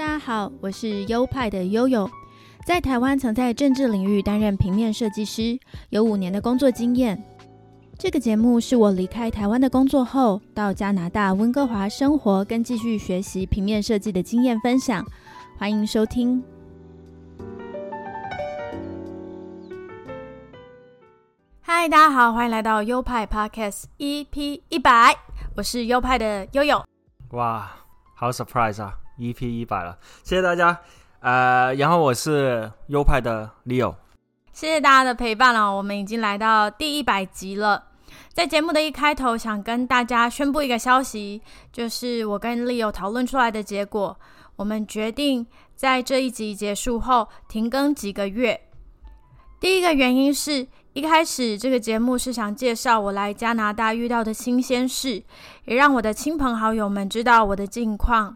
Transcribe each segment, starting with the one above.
大家好，我是优派的悠悠，在台湾曾在政治领域担任平面设计师，有五年的工作经验。这个节目是我离开台湾的工作后，到加拿大温哥华生活跟继续学习平面设计的经验分享，欢迎收听。嗨，大家好，欢迎来到优派 Podcast EP 一百，我是优派的悠悠。哇，好 surprise 啊！EP 一百了，谢谢大家。呃，然后我是优派的 Leo，谢谢大家的陪伴了，我们已经来到第一百集了。在节目的一开头，想跟大家宣布一个消息，就是我跟 Leo 讨论出来的结果，我们决定在这一集结束后停更几个月。第一个原因是一开始这个节目是想介绍我来加拿大遇到的新鲜事，也让我的亲朋好友们知道我的近况。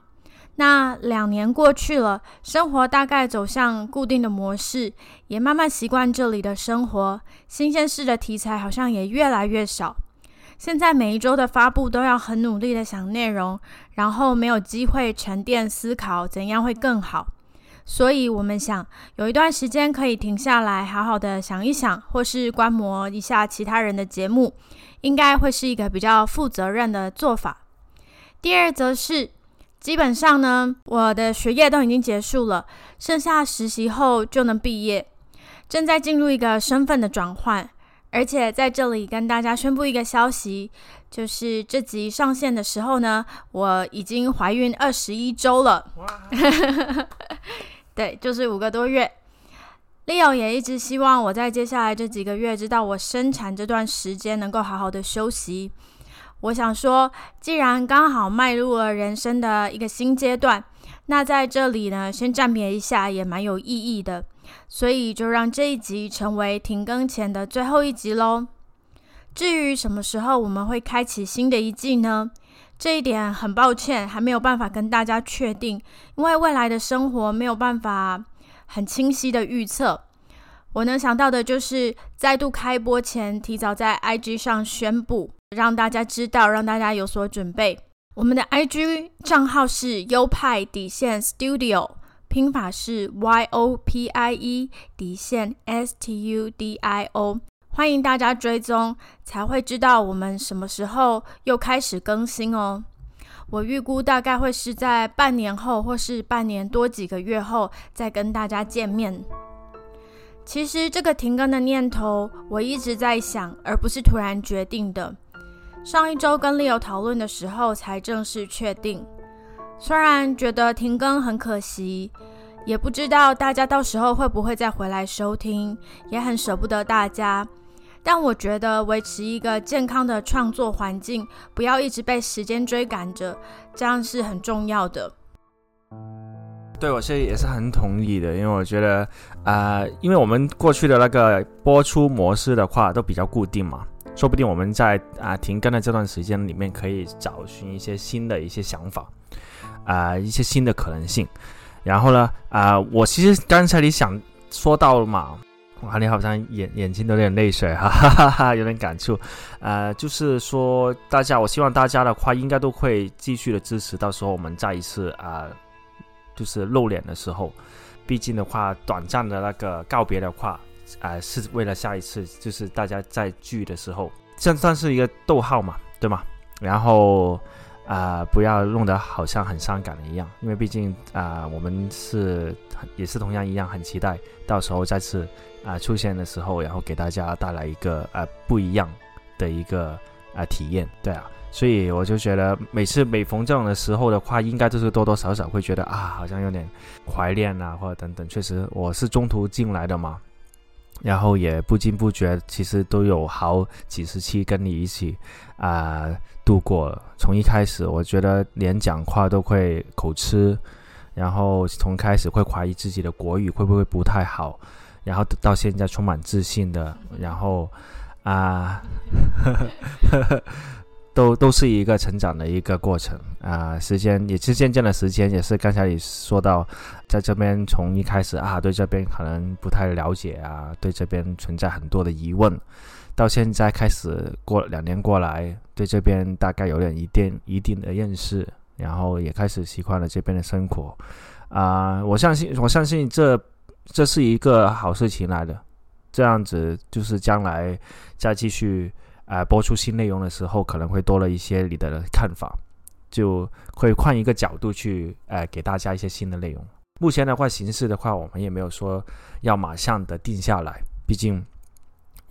那两年过去了，生活大概走向固定的模式，也慢慢习惯这里的生活。新鲜事的题材好像也越来越少。现在每一周的发布都要很努力的想内容，然后没有机会沉淀思考怎样会更好。所以我们想有一段时间可以停下来，好好的想一想，或是观摩一下其他人的节目，应该会是一个比较负责任的做法。第二则是。基本上呢，我的学业都已经结束了，剩下实习后就能毕业，正在进入一个身份的转换。而且在这里跟大家宣布一个消息，就是这集上线的时候呢，我已经怀孕二十一周了。对，就是五个多月。Leo 也一直希望我在接下来这几个月，直到我生产这段时间，能够好好的休息。我想说，既然刚好迈入了人生的一个新阶段，那在这里呢，先暂别一下也蛮有意义的。所以就让这一集成为停更前的最后一集喽。至于什么时候我们会开启新的一季呢？这一点很抱歉，还没有办法跟大家确定，因为未来的生活没有办法很清晰的预测。我能想到的就是再度开播前，提早在 IG 上宣布。让大家知道，让大家有所准备。我们的 IG 账号是优派底线 Studio，拼法是 Y O P I E 底线 S T U D I O，欢迎大家追踪，才会知道我们什么时候又开始更新哦。我预估大概会是在半年后，或是半年多几个月后再跟大家见面。其实这个停更的念头，我一直在想，而不是突然决定的。上一周跟 Leo 讨论的时候，才正式确定。虽然觉得停更很可惜，也不知道大家到时候会不会再回来收听，也很舍不得大家。但我觉得维持一个健康的创作环境，不要一直被时间追赶着，这样是很重要的。对，我是也是很同意的，因为我觉得，啊，因为我们过去的那个播出模式的话，都比较固定嘛。说不定我们在啊停更的这段时间里面，可以找寻一些新的一些想法，啊一些新的可能性。然后呢，啊我其实刚才你想说到了嘛，哇你好像眼眼睛都有点泪水哈，哈哈，有点感触。呃，就是说大家，我希望大家的话应该都会继续的支持，到时候我们再一次啊，就是露脸的时候，毕竟的话，短暂的那个告别的话。啊，是为了下一次，就是大家在聚的时候，这算是一个逗号嘛，对吗？然后啊，不要弄得好像很伤感一样，因为毕竟啊，我们是也是同样一样很期待，到时候再次啊出现的时候，然后给大家带来一个啊不一样的一个啊体验，对啊，所以我就觉得每次每逢这种的时候的话，应该就是多多少少会觉得啊，好像有点怀念啊，或者等等，确实我是中途进来的嘛。然后也不经不觉，其实都有好几十期跟你一起啊度过。从一开始，我觉得连讲话都会口吃，然后从开始会怀疑自己的国语会不会不太好，然后到现在充满自信的，然后啊。都都是一个成长的一个过程啊，时间也是渐渐的时间，也是刚才你说到，在这边从一开始啊，对这边可能不太了解啊，对这边存在很多的疑问，到现在开始过两年过来，对这边大概有点一定一定的认识，然后也开始习惯了这边的生活，啊，我相信我相信这这是一个好事情来的，这样子就是将来再继续啊播出新内容的时候，可能会多了一些你的看法，就会换一个角度去呃给大家一些新的内容。目前的话，形式的话，我们也没有说要马上的定下来，毕竟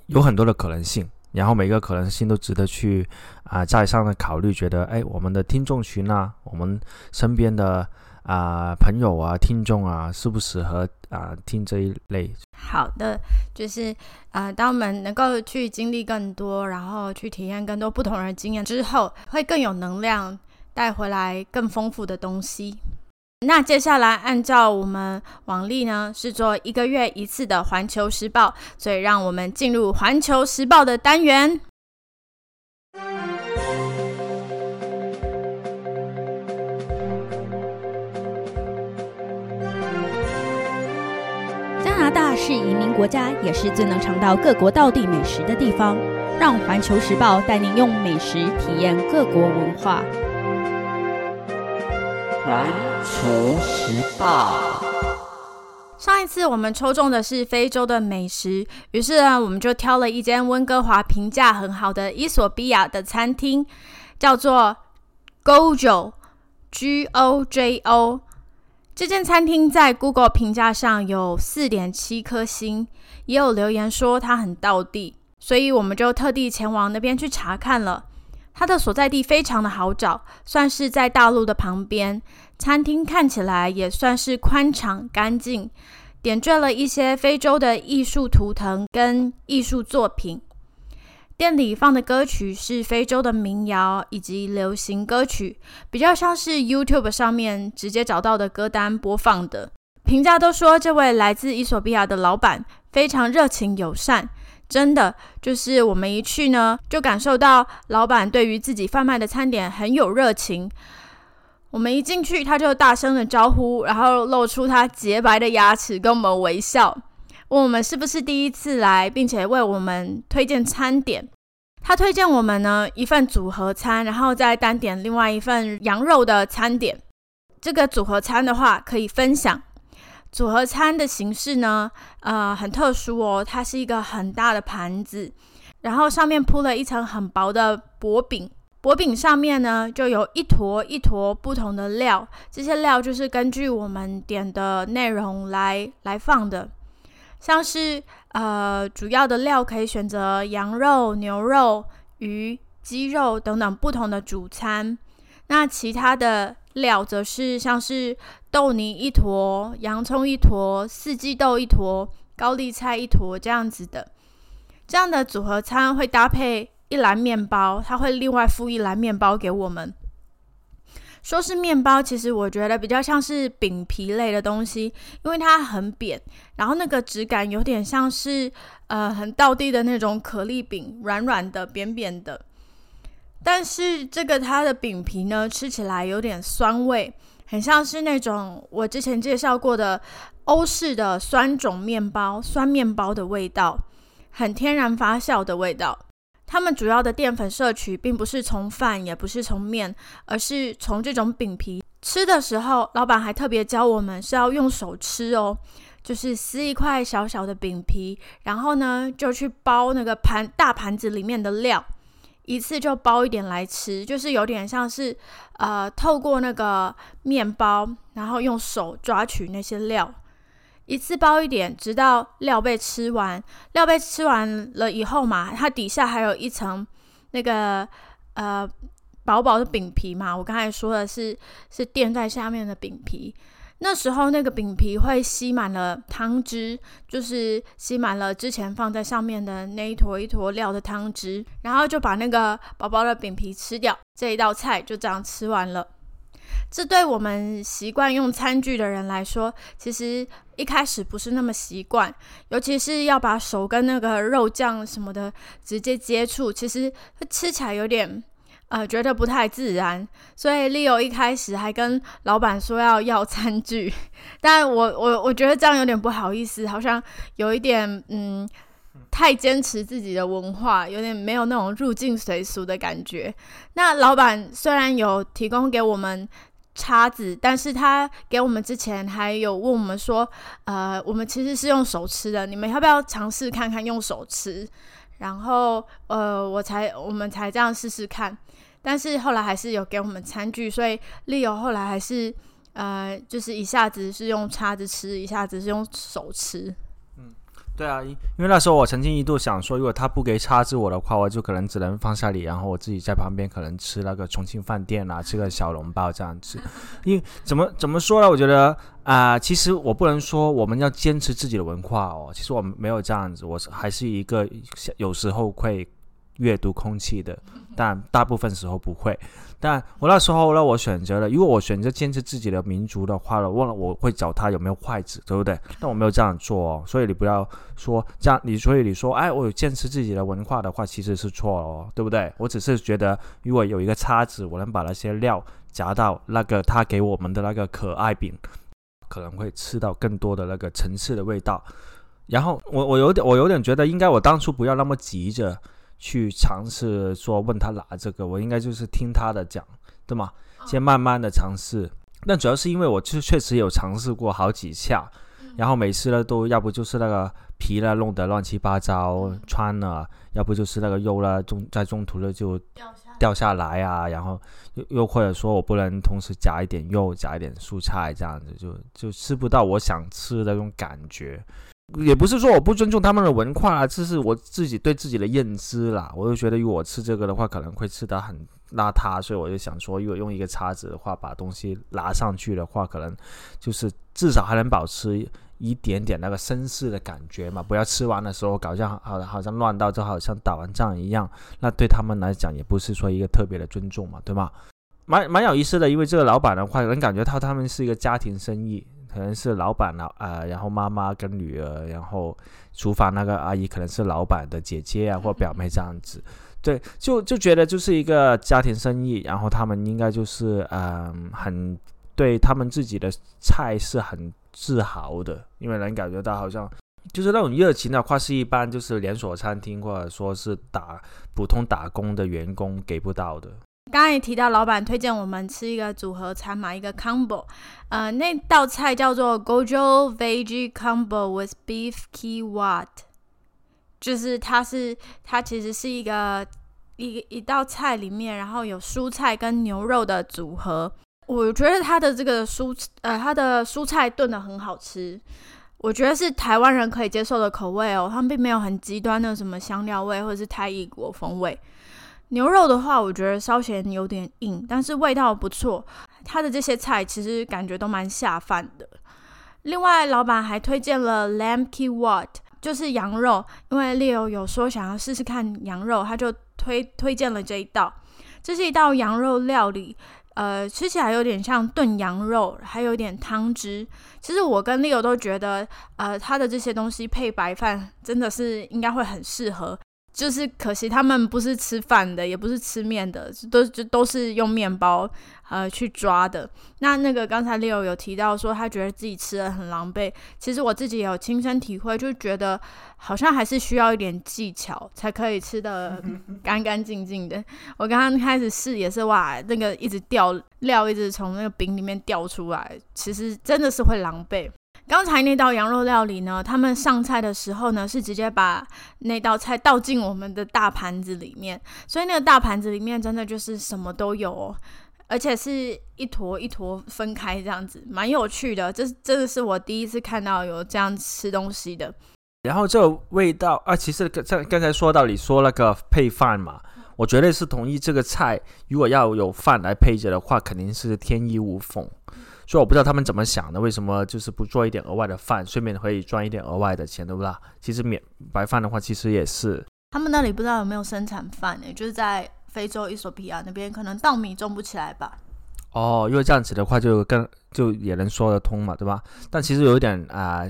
有很多的可能性。然后每个可能性都值得去啊再三的考虑，觉得哎，我们的听众群啊，我们身边的啊朋友啊、听众啊，适不适合啊听这一类？好的，就是呃，当我们能够去经历更多，然后去体验更多不同的经验之后，会更有能量带回来更丰富的东西。那接下来按照我们往例呢，是做一个月一次的《环球时报》，所以让我们进入《环球时报》的单元。是移民国家，也是最能尝到各国道地美食的地方。让《环球时报》带您用美食体验各国文化。环球时报。上一次我们抽中的是非洲的美食，于是呢，我们就挑了一间温哥华评价很好的伊索比亚的餐厅，叫做 Gojo（G O J O）。这间餐厅在 Google 评价上有四点七颗星，也有留言说它很道地，所以我们就特地前往那边去查看了。它的所在地非常的好找，算是在大陆的旁边。餐厅看起来也算是宽敞干净，点缀了一些非洲的艺术图腾跟艺术作品。店里放的歌曲是非洲的民谣以及流行歌曲，比较像是 YouTube 上面直接找到的歌单播放的。评价都说这位来自伊索比亚的老板非常热情友善。真的就是我们一去呢，就感受到老板对于自己贩卖的餐点很有热情。我们一进去，他就大声的招呼，然后露出他洁白的牙齿跟我们微笑，问我们是不是第一次来，并且为我们推荐餐点。他推荐我们呢一份组合餐，然后再单点另外一份羊肉的餐点。这个组合餐的话可以分享。组合餐的形式呢，呃，很特殊哦。它是一个很大的盘子，然后上面铺了一层很薄的薄饼，薄饼上面呢就有一坨一坨不同的料，这些料就是根据我们点的内容来来放的，像是呃主要的料可以选择羊肉、牛肉、鱼、鸡肉等等不同的主餐，那其他的。料则是像是豆泥一坨、洋葱一坨、四季豆一坨、高丽菜一坨这样子的，这样的组合餐会搭配一篮面包，它会另外附一篮面包给我们。说是面包，其实我觉得比较像是饼皮类的东西，因为它很扁，然后那个质感有点像是呃很道地的那种可丽饼，软软的、扁扁的。但是这个它的饼皮呢，吃起来有点酸味，很像是那种我之前介绍过的欧式的酸种面包，酸面包的味道，很天然发酵的味道。他们主要的淀粉摄取并不是从饭，也不是从面，而是从这种饼皮。吃的时候，老板还特别教我们是要用手吃哦，就是撕一块小小的饼皮，然后呢就去包那个盘大盘子里面的料。一次就包一点来吃，就是有点像是，呃，透过那个面包，然后用手抓取那些料，一次包一点，直到料被吃完。料被吃完了以后嘛，它底下还有一层那个呃薄薄的饼皮嘛。我刚才说的是是垫在下面的饼皮。那时候那个饼皮会吸满了汤汁，就是吸满了之前放在上面的那一坨一坨料的汤汁，然后就把那个薄薄的饼皮吃掉，这一道菜就这样吃完了。这对我们习惯用餐具的人来说，其实一开始不是那么习惯，尤其是要把手跟那个肉酱什么的直接接触，其实吃起来有点。呃，觉得不太自然，所以 Leo 一开始还跟老板说要要餐具，但我我我觉得这样有点不好意思，好像有一点嗯，太坚持自己的文化，有点没有那种入境随俗的感觉。那老板虽然有提供给我们叉子，但是他给我们之前还有问我们说，呃，我们其实是用手吃的，你们要不要尝试看看用手吃？然后呃，我才我们才这样试试看，但是后来还是有给我们餐具，所以丽友后来还是呃，就是一下子是用叉子吃，一下子是用手吃。对啊，因因为那时候我曾经一度想说，如果他不给叉子我的话，我就可能只能放下你，然后我自己在旁边可能吃那个重庆饭店啊，吃个小笼包这样子。因怎么怎么说呢？我觉得啊，其实我不能说我们要坚持自己的文化哦，其实我们没有这样子，我是还是一个有时候会阅读空气的，但大部分时候不会。但我那时候呢，我选择了，如果我选择坚持自己的民族的话了，忘了我会找他有没有筷子，对不对？但我没有这样做哦，所以你不要说这样，你所以你说，哎，我有坚持自己的文化的话，其实是错哦，对不对？我只是觉得，如果有一个叉子，我能把那些料夹到那个他给我们的那个可爱饼，可能会吃到更多的那个层次的味道。然后我我有点我有点觉得，应该我当初不要那么急着。去尝试说问他拿这个，我应该就是听他的讲，对吗？先慢慢的尝试。但主要是因为我就确实有尝试过好几下，然后每次呢都要不就是那个皮呢弄得乱七八糟穿了，要不就是那个肉呢中在中途呢就掉下来啊，然后又又或者说我不能同时夹一点肉夹一点蔬菜这样子，就就吃不到我想吃的那种感觉。也不是说我不尊重他们的文化啊，这是我自己对自己的认知啦。我就觉得，如果我吃这个的话，可能会吃得很邋遢，所以我就想说，如果用一个叉子的话，把东西拿上去的话，可能就是至少还能保持一点点那个绅士的感觉嘛。不要吃完的时候，搞像好好像乱到，就好像打完仗一样，那对他们来讲也不是说一个特别的尊重嘛，对吗？蛮蛮有意思的，因为这个老板的话，能感觉到他们是一个家庭生意。可能是老板老啊，然后妈妈跟女儿，然后厨房那个阿姨可能是老板的姐姐啊或表妹这样子，对，就就觉得就是一个家庭生意，然后他们应该就是嗯很对他们自己的菜是很自豪的，因为能感觉到好像就是那种热情的话是一般就是连锁餐厅或者说是打普通打工的员工给不到的。刚刚也提到，老板推荐我们吃一个组合餐嘛，一个 combo，呃，那道菜叫做 Gojo Veggie Combo with Beef Kiwat，就是它是它其实是一个一一道菜里面，然后有蔬菜跟牛肉的组合。我觉得它的这个蔬呃它的蔬菜炖的很好吃，我觉得是台湾人可以接受的口味哦，他们并没有很极端的什么香料味或者是泰异国风味。牛肉的话，我觉得稍嫌有点硬，但是味道不错。它的这些菜其实感觉都蛮下饭的。另外，老板还推荐了 lamb kiwat，就是羊肉，因为 Leo 有说想要试试看羊肉，他就推推荐了这一道。这是一道羊肉料理，呃，吃起来有点像炖羊肉，还有点汤汁。其实我跟 Leo 都觉得，呃，他的这些东西配白饭真的是应该会很适合。就是可惜他们不是吃饭的，也不是吃面的，都就都是用面包呃去抓的。那那个刚才 Leo 有提到说他觉得自己吃的很狼狈，其实我自己也有亲身体会，就觉得好像还是需要一点技巧才可以吃的 干干净净的。我刚刚开始试也是哇，那个一直掉料一直从那个饼里面掉出来，其实真的是会狼狈。刚才那道羊肉料理呢，他们上菜的时候呢，是直接把那道菜倒进我们的大盘子里面，所以那个大盘子里面真的就是什么都有，哦，而且是一坨一坨分开这样子，蛮有趣的。这真的是我第一次看到有这样吃东西的。然后这个味道啊，其实刚刚才说到你说那个配饭嘛，我绝对是同意这个菜，如果要有饭来配着的话，肯定是天衣无缝。所以我不知道他们怎么想的，为什么就是不做一点额外的饭，顺便可以赚一点额外的钱，对不对？其实免白饭的话，其实也是。他们那里不知道有没有生产饭呢？就是在非洲伊索比亚那边，可能稻米种不起来吧。哦，因为这样子的话，就更就也能说得通嘛，对吧？但其实有一点啊，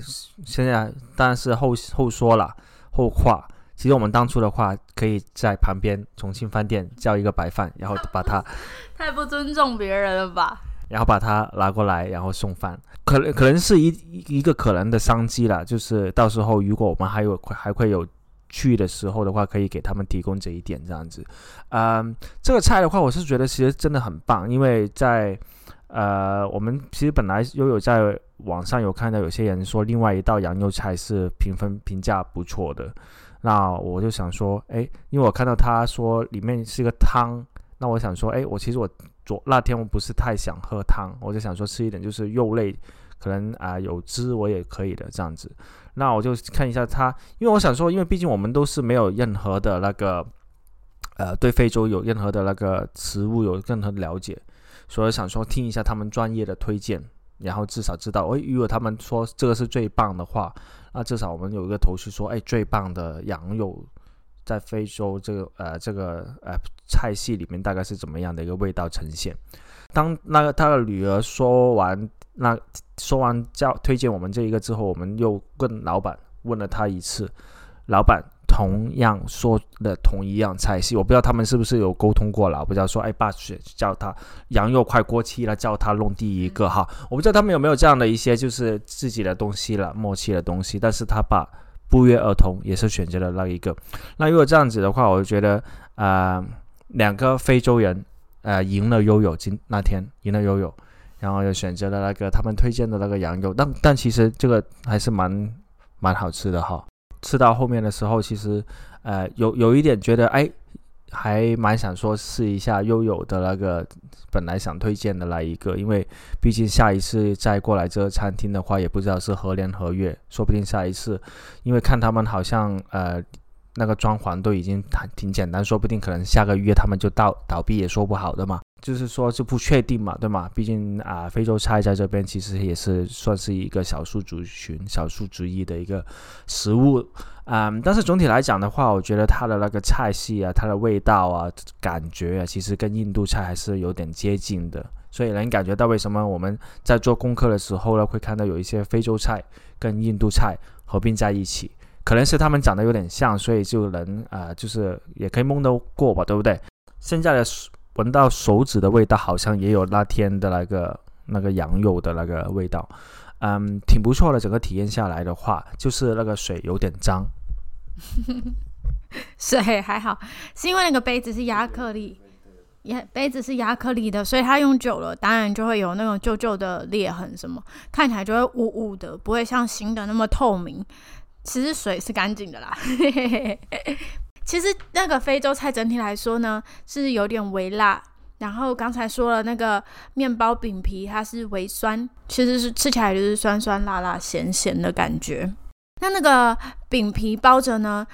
现在当然是后后说了后话。其实我们当初的话，可以在旁边重庆饭店叫一个白饭，然后把它。太不尊重别人了吧？然后把它拿过来，然后送饭，可能可能是一一个可能的商机了。就是到时候如果我们还有还会有去的时候的话，可以给他们提供这一点这样子。嗯，这个菜的话，我是觉得其实真的很棒，因为在呃，我们其实本来又有在网上有看到有些人说另外一道羊肉菜是评分评价不错的，那我就想说，哎，因为我看到他说里面是一个汤，那我想说，哎，我其实我昨那天我不是太想喝汤，我就想说吃一点就是肉类，可能啊有汁我也可以的这样子。那我就看一下它，因为我想说，因为毕竟我们都是没有任何的那个，呃，对非洲有任何的那个食物有任何了解。所以想说听一下他们专业的推荐，然后至少知道，哎，如果他们说这个是最棒的话，那至少我们有一个头绪说，哎，最棒的羊肉在非洲这个呃这个呃菜系里面大概是怎么样的一个味道呈现。当那个他的女儿说完那说完叫推荐我们这一个之后，我们又跟老板问了他一次，老板。同样说的同一样菜系，我不知道他们是不是有沟通过了。我不知道说，哎，爸叫他羊肉快过期了，叫他弄第一个哈。我不知道他们有没有这样的一些就是自己的东西了，默契的东西。但是他爸不约而同也是选择了那一个。那如果这样子的话，我就觉得啊，两个非洲人呃赢了悠悠今那天赢了悠悠，然后又选择了那个他们推荐的那个羊肉。但但其实这个还是蛮蛮好吃的哈。吃到后面的时候，其实，呃，有有一点觉得，哎，还蛮想说试一下悠悠的那个本来想推荐的那一个，因为毕竟下一次再过来这个餐厅的话，也不知道是何年何月，说不定下一次，因为看他们好像，呃，那个装潢都已经挺挺简单，说不定可能下个月他们就倒倒闭也说不好的嘛。就是说就不确定嘛，对吗？毕竟啊，非洲菜在这边其实也是算是一个少数族群、少数族裔的一个食物，嗯，但是总体来讲的话，我觉得它的那个菜系啊，它的味道啊，感觉啊，其实跟印度菜还是有点接近的，所以能感觉到为什么我们在做功课的时候呢，会看到有一些非洲菜跟印度菜合并在一起，可能是他们长得有点像，所以就能啊，就是也可以蒙得过吧，对不对？现在的。闻到手指的味道，好像也有那天的那个那个羊肉的那个味道，嗯，挺不错的。整个体验下来的话，就是那个水有点脏，水还好，是因为那个杯子是亚克力，也杯子是亚克力的，所以它用久了，当然就会有那种旧旧的裂痕，什么看起来就会雾雾的，不会像新的那么透明。其实水是干净的啦。其实那个非洲菜整体来说呢，是有点微辣。然后刚才说了那个面包饼皮，它是微酸，其实是吃起来就是酸酸辣辣咸咸的感觉。那那个饼皮包着呢，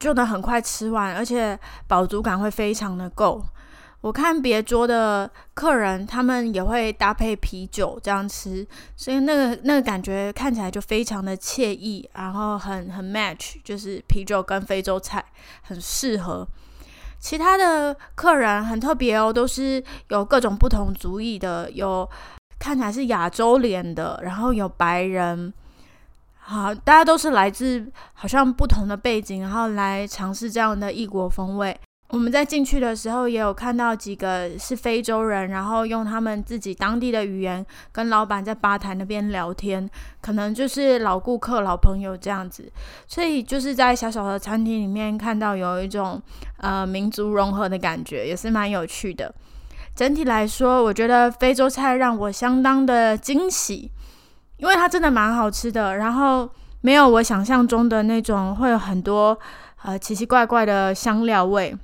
就能很快吃完，而且饱足感会非常的够。我看别桌的客人，他们也会搭配啤酒这样吃，所以那个那个感觉看起来就非常的惬意，然后很很 match，就是啤酒跟非洲菜很适合。其他的客人很特别哦，都是有各种不同族裔的，有看起来是亚洲脸的，然后有白人，好，大家都是来自好像不同的背景，然后来尝试这样的异国风味。我们在进去的时候也有看到几个是非洲人，然后用他们自己当地的语言跟老板在吧台那边聊天，可能就是老顾客、老朋友这样子。所以就是在小小的餐厅里面看到有一种呃民族融合的感觉，也是蛮有趣的。整体来说，我觉得非洲菜让我相当的惊喜，因为它真的蛮好吃的，然后没有我想象中的那种会有很多呃奇奇怪怪的香料味。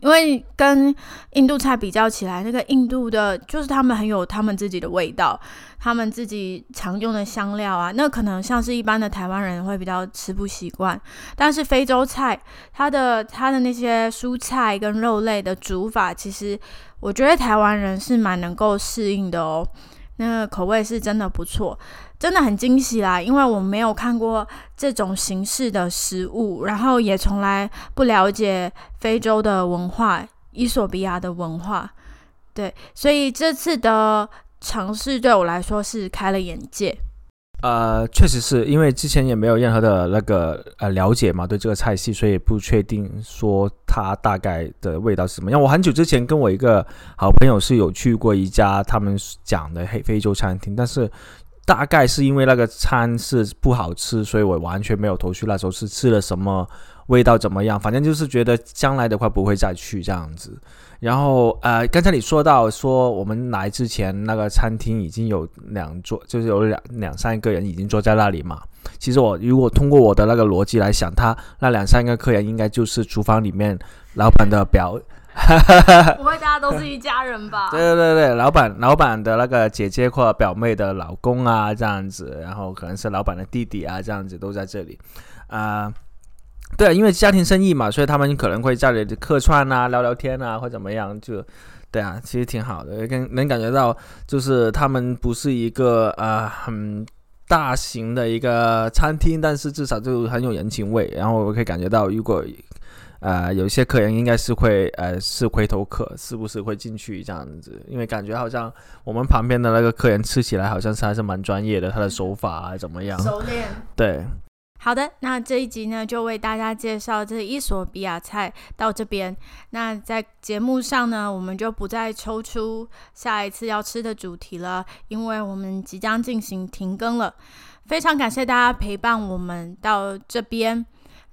因为跟印度菜比较起来，那个印度的，就是他们很有他们自己的味道，他们自己常用的香料啊，那可能像是一般的台湾人会比较吃不习惯。但是非洲菜，它的它的那些蔬菜跟肉类的煮法，其实我觉得台湾人是蛮能够适应的哦。那个口味是真的不错。真的很惊喜啦，因为我没有看过这种形式的食物，然后也从来不了解非洲的文化、伊索比亚的文化，对，所以这次的尝试对我来说是开了眼界。呃，确实是因为之前也没有任何的那个呃了解嘛，对这个菜系，所以不确定说它大概的味道是什么样。我很久之前跟我一个好朋友是有去过一家他们讲的黑非洲餐厅，但是。大概是因为那个餐是不好吃，所以我完全没有头绪。那时候是吃了什么，味道怎么样，反正就是觉得将来的话不会再去这样子。然后呃，刚才你说到说我们来之前那个餐厅已经有两桌，就是有两两三个人已经坐在那里嘛。其实我如果通过我的那个逻辑来想，他那两三个客人应该就是厨房里面老板的表。不会，大家都是一家人吧？对对对对，老板老板的那个姐姐或表妹的老公啊，这样子，然后可能是老板的弟弟啊，这样子都在这里，啊，对啊，因为家庭生意嘛，所以他们可能会在这里客串啊，聊聊天啊，或怎么样，就对啊，其实挺好的，跟能感觉到，就是他们不是一个呃很大型的一个餐厅，但是至少就很有人情味，然后我可以感觉到，如果。呃，有一些客人应该是会，呃，是回头客，是不是会进去这样子？因为感觉好像我们旁边的那个客人吃起来好像是还是蛮专业的，他的手法啊怎么样？熟练。对。好的，那这一集呢，就为大家介绍这伊索比亚菜到这边。那在节目上呢，我们就不再抽出下一次要吃的主题了，因为我们即将进行停更了。非常感谢大家陪伴我们到这边。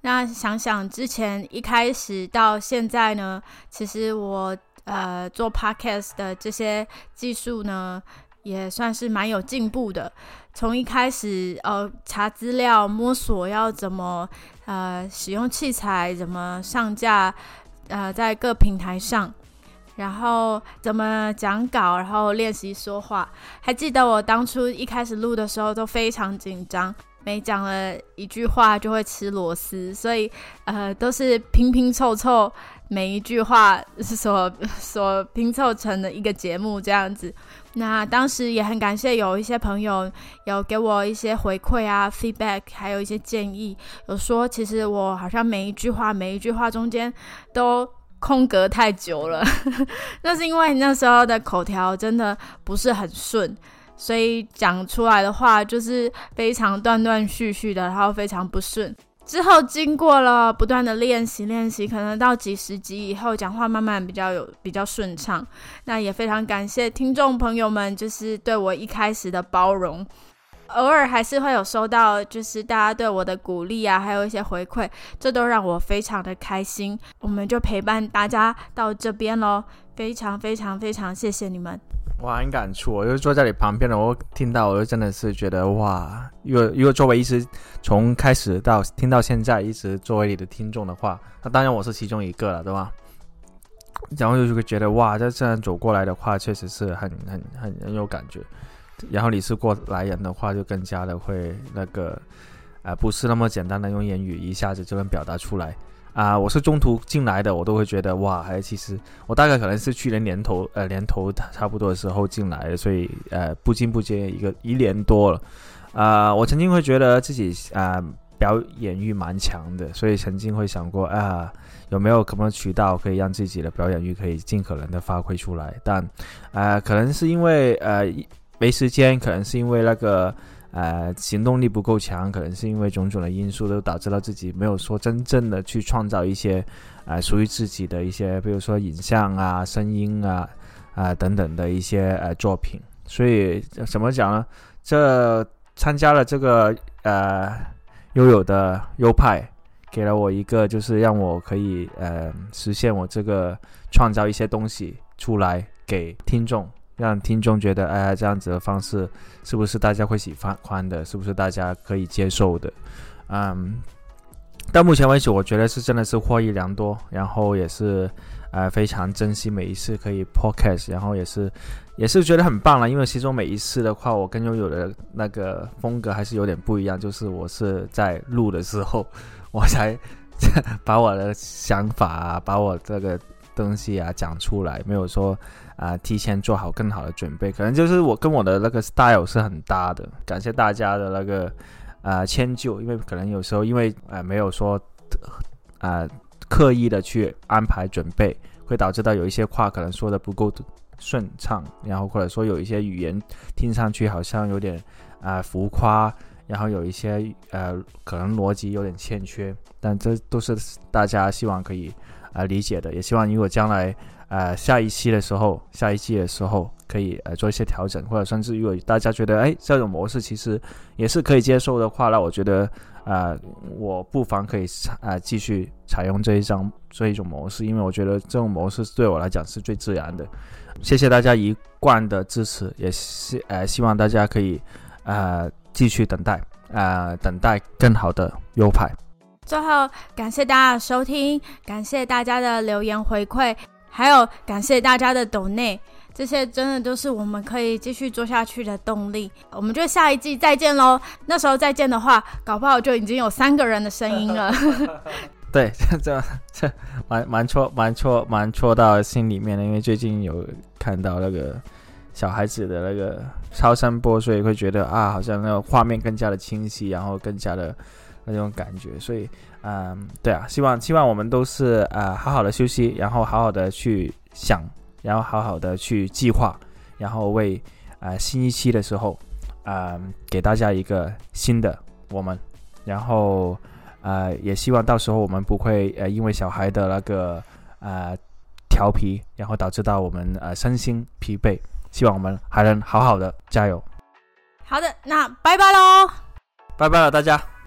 那想想之前一开始到现在呢，其实我呃做 podcast 的这些技术呢，也算是蛮有进步的。从一开始呃查资料、摸索要怎么呃使用器材、怎么上架呃在各平台上，然后怎么讲稿，然后练习说话。还记得我当初一开始录的时候都非常紧张。每讲了一句话就会吃螺丝，所以呃都是拼拼凑凑，每一句话所所 拼凑成的一个节目这样子。那当时也很感谢有一些朋友有给我一些回馈啊，feedback，还有一些建议，有说其实我好像每一句话每一句话中间都空格太久了，那是因为那时候的口条真的不是很顺。所以讲出来的话就是非常断断续续的，然后非常不顺。之后经过了不断的练习，练习可能到几十集以后，讲话慢慢比较有比较顺畅。那也非常感谢听众朋友们，就是对我一开始的包容。偶尔还是会有收到，就是大家对我的鼓励啊，还有一些回馈，这都让我非常的开心。我们就陪伴大家到这边喽，非常非常非常谢谢你们。我很感触，我就坐在你旁边的，我听到，我就真的是觉得哇！如果如果作为一直从开始到听到现在，一直作为你的听众的话，那当然我是其中一个了，对吧？然后就会觉得哇，这这样走过来的话，确实是很很很很有感觉。然后你是过来人的话，就更加的会那个，呃，不是那么简单的用言语一下子就能表达出来。啊，我是中途进来的，我都会觉得哇，还其实我大概可能是去年年头，呃，年头差不多的时候进来的，所以呃，不经不觉一个一年多了。啊，我曾经会觉得自己啊表演欲蛮强的，所以曾经会想过啊，有没有什么渠道可以让自己的表演欲可以尽可能的发挥出来？但啊，可能是因为呃没时间，可能是因为那个。呃，行动力不够强，可能是因为种种的因素，都导致了自己没有说真正的去创造一些，呃，属于自己的一些，比如说影像啊、声音啊、啊等等的一些呃作品。所以怎么讲呢？这参加了这个呃悠悠的优派，给了我一个就是让我可以呃实现我这个创造一些东西出来给听众。让听众觉得，哎，这样子的方式是不是大家会喜欢宽的？是不是大家可以接受的？嗯，到目前为止，我觉得是真的是获益良多，然后也是呃非常珍惜每一次可以 podcast，然后也是也是觉得很棒了。因为其中每一次的话，我跟悠悠的那个风格还是有点不一样，就是我是在录的时候，我才 把我的想法，把我这个东西啊讲出来，没有说。啊，提前做好更好的准备，可能就是我跟我的那个 style 是很搭的。感谢大家的那个啊迁就，因为可能有时候因为呃没有说啊刻意的去安排准备，会导致到有一些话可能说的不够顺畅，然后或者说有一些语言听上去好像有点啊浮夸，然后有一些呃可能逻辑有点欠缺，但这都是大家希望可以啊理解的，也希望如果将来。呃，下一期的时候，下一季的时候，可以呃做一些调整，或者甚至如果大家觉得哎这种模式其实也是可以接受的话，那我觉得啊、我不妨可以啊、继续采用这一张这一种模式，因为我觉得这种模式对我来讲是最自然的。谢谢大家一贯的支持，也希呃希望大家可以呃继续等待呃等待更好的优派。最后，感谢大家的收听，感谢大家的留言回馈，还有感谢大家的抖内，这些真的都是我们可以继续做下去的动力。我们就下一季再见喽！那时候再见的话，搞不好就已经有三个人的声音了。对，这这这蛮蛮戳蛮戳蛮戳到心里面的，因为最近有看到那个小孩子的那个超声波，所以会觉得啊，好像那个画面更加的清晰，然后更加的那种感觉，所以嗯，对啊，希望希望我们都是啊、好好的休息，然后好好的去想，然后好好的去计划，然后为啊、新一期的时候啊、给大家一个新的我们，然后。呃，也希望到时候我们不会呃因为小孩的那个呃调皮，然后导致到我们呃身心疲惫。希望我们还能好好的加油，好的，那拜拜喽。拜拜了大家。